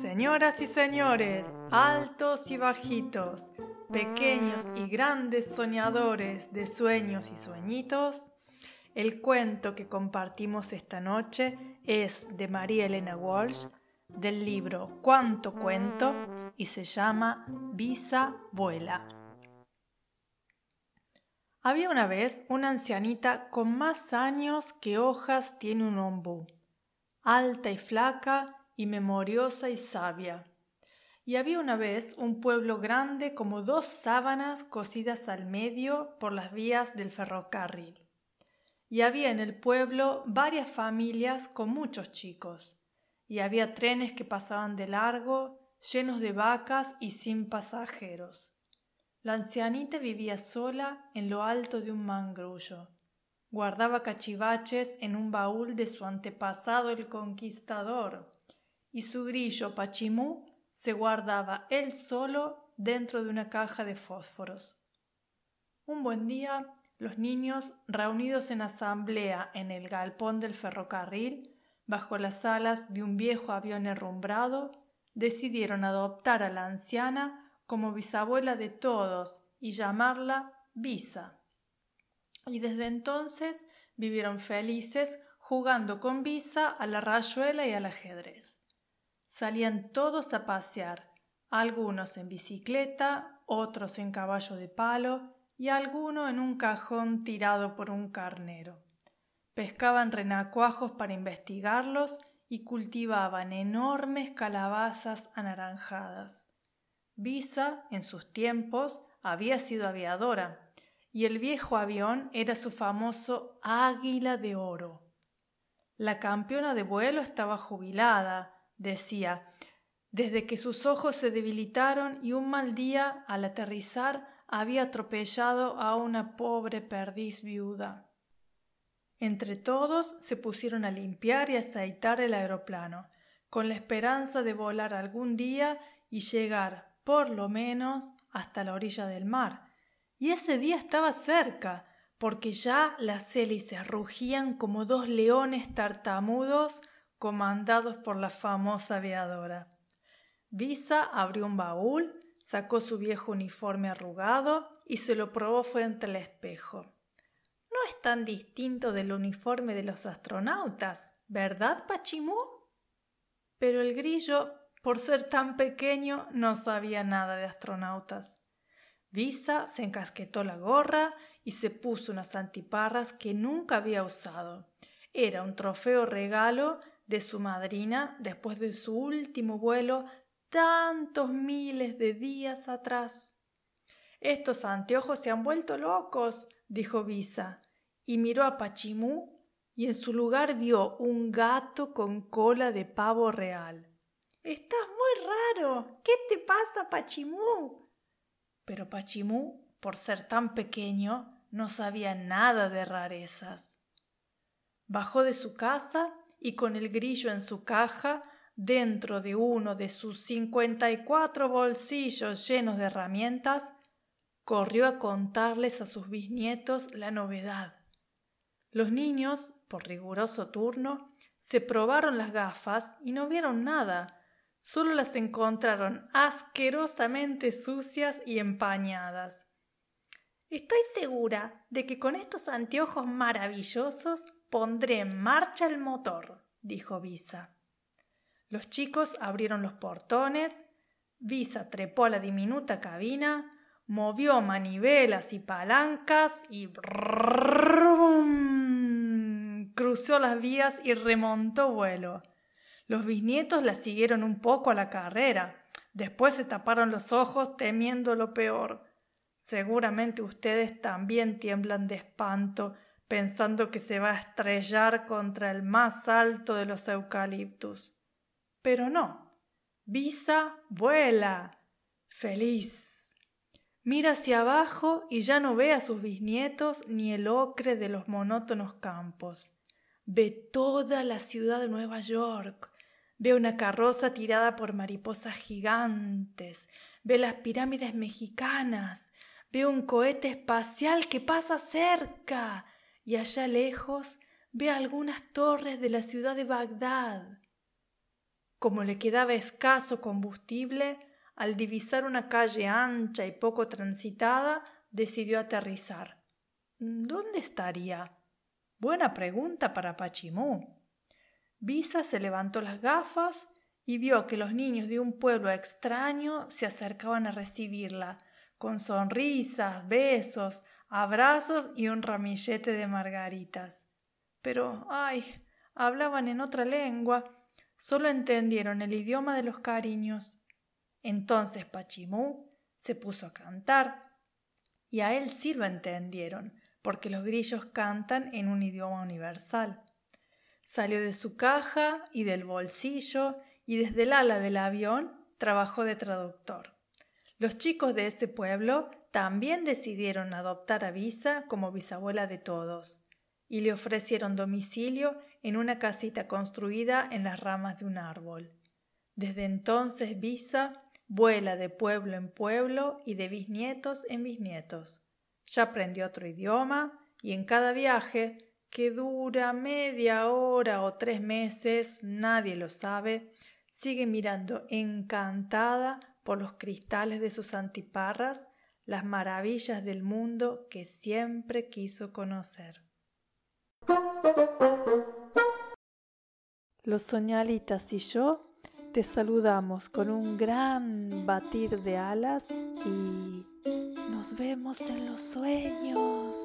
Señoras y señores, altos y bajitos, pequeños y grandes soñadores de sueños y sueñitos, el cuento que compartimos esta noche es de María Elena Walsh del libro Cuánto cuento y se llama Visa vuela. Había una vez una ancianita con más años que hojas tiene un ombú, alta y flaca y memoriosa y sabia. Y había una vez un pueblo grande como dos sábanas cosidas al medio por las vías del ferrocarril. Y había en el pueblo varias familias con muchos chicos, y había trenes que pasaban de largo, llenos de vacas y sin pasajeros. La ancianita vivía sola en lo alto de un mangrullo. Guardaba cachivaches en un baúl de su antepasado el conquistador, y su grillo Pachimú se guardaba él solo dentro de una caja de fósforos. Un buen día, los niños, reunidos en asamblea en el galpón del ferrocarril, bajo las alas de un viejo avión herrumbrado, decidieron adoptar a la anciana como bisabuela de todos y llamarla Visa. Y desde entonces vivieron felices jugando con Visa a la rayuela y al ajedrez. Salían todos a pasear, algunos en bicicleta, otros en caballo de palo y alguno en un cajón tirado por un carnero. Pescaban renacuajos para investigarlos y cultivaban enormes calabazas anaranjadas. Visa, en sus tiempos, había sido aviadora, y el viejo avión era su famoso águila de oro. La campeona de vuelo estaba jubilada, decía, desde que sus ojos se debilitaron y un mal día, al aterrizar, había atropellado a una pobre perdiz viuda. Entre todos se pusieron a limpiar y aceitar el aeroplano, con la esperanza de volar algún día y llegar, por lo menos, hasta la orilla del mar. Y ese día estaba cerca, porque ya las hélices rugían como dos leones tartamudos comandados por la famosa aviadora. Visa abrió un baúl, Sacó su viejo uniforme arrugado y se lo probó frente al espejo. No es tan distinto del uniforme de los astronautas, ¿verdad, Pachimú? Pero el grillo, por ser tan pequeño, no sabía nada de astronautas. Visa se encasquetó la gorra y se puso unas antiparras que nunca había usado. Era un trofeo regalo de su madrina después de su último vuelo tantos miles de días atrás. Estos anteojos se han vuelto locos, dijo Visa, y miró a Pachimú y en su lugar vio un gato con cola de pavo real. Estás muy raro. ¿Qué te pasa, Pachimú? Pero Pachimú, por ser tan pequeño, no sabía nada de rarezas. Bajó de su casa y con el grillo en su caja, dentro de uno de sus cincuenta y cuatro bolsillos llenos de herramientas, corrió a contarles a sus bisnietos la novedad. Los niños, por riguroso turno, se probaron las gafas y no vieron nada, solo las encontraron asquerosamente sucias y empañadas. Estoy segura de que con estos anteojos maravillosos pondré en marcha el motor, dijo Visa. Los chicos abrieron los portones, Visa trepó a la diminuta cabina, movió manivelas y palancas y cruzó las vías y remontó vuelo. Los bisnietos la siguieron un poco a la carrera. Después se taparon los ojos temiendo lo peor. Seguramente ustedes también tiemblan de espanto pensando que se va a estrellar contra el más alto de los eucaliptus. Pero no. Visa vuela. Feliz. Mira hacia abajo y ya no ve a sus bisnietos ni el ocre de los monótonos campos. Ve toda la ciudad de Nueva York. Ve una carroza tirada por mariposas gigantes. Ve las pirámides mexicanas. Ve un cohete espacial que pasa cerca y allá lejos ve algunas torres de la ciudad de Bagdad. Como le quedaba escaso combustible, al divisar una calle ancha y poco transitada, decidió aterrizar. ¿Dónde estaría? Buena pregunta para Pachimú. Visa se levantó las gafas y vio que los niños de un pueblo extraño se acercaban a recibirla, con sonrisas, besos, abrazos y un ramillete de margaritas. Pero, ay, hablaban en otra lengua, solo entendieron el idioma de los cariños. Entonces Pachimú se puso a cantar, y a él sí lo entendieron, porque los grillos cantan en un idioma universal. Salió de su caja y del bolsillo, y desde el ala del avión trabajó de traductor. Los chicos de ese pueblo también decidieron adoptar a Visa como bisabuela de todos y le ofrecieron domicilio en una casita construida en las ramas de un árbol. Desde entonces Visa vuela de pueblo en pueblo y de bisnietos en bisnietos. Ya aprendió otro idioma y en cada viaje, que dura media hora o tres meses, nadie lo sabe, sigue mirando encantada por los cristales de sus antiparras las maravillas del mundo que siempre quiso conocer. Los soñalitas y yo te saludamos con un gran batir de alas y nos vemos en los sueños.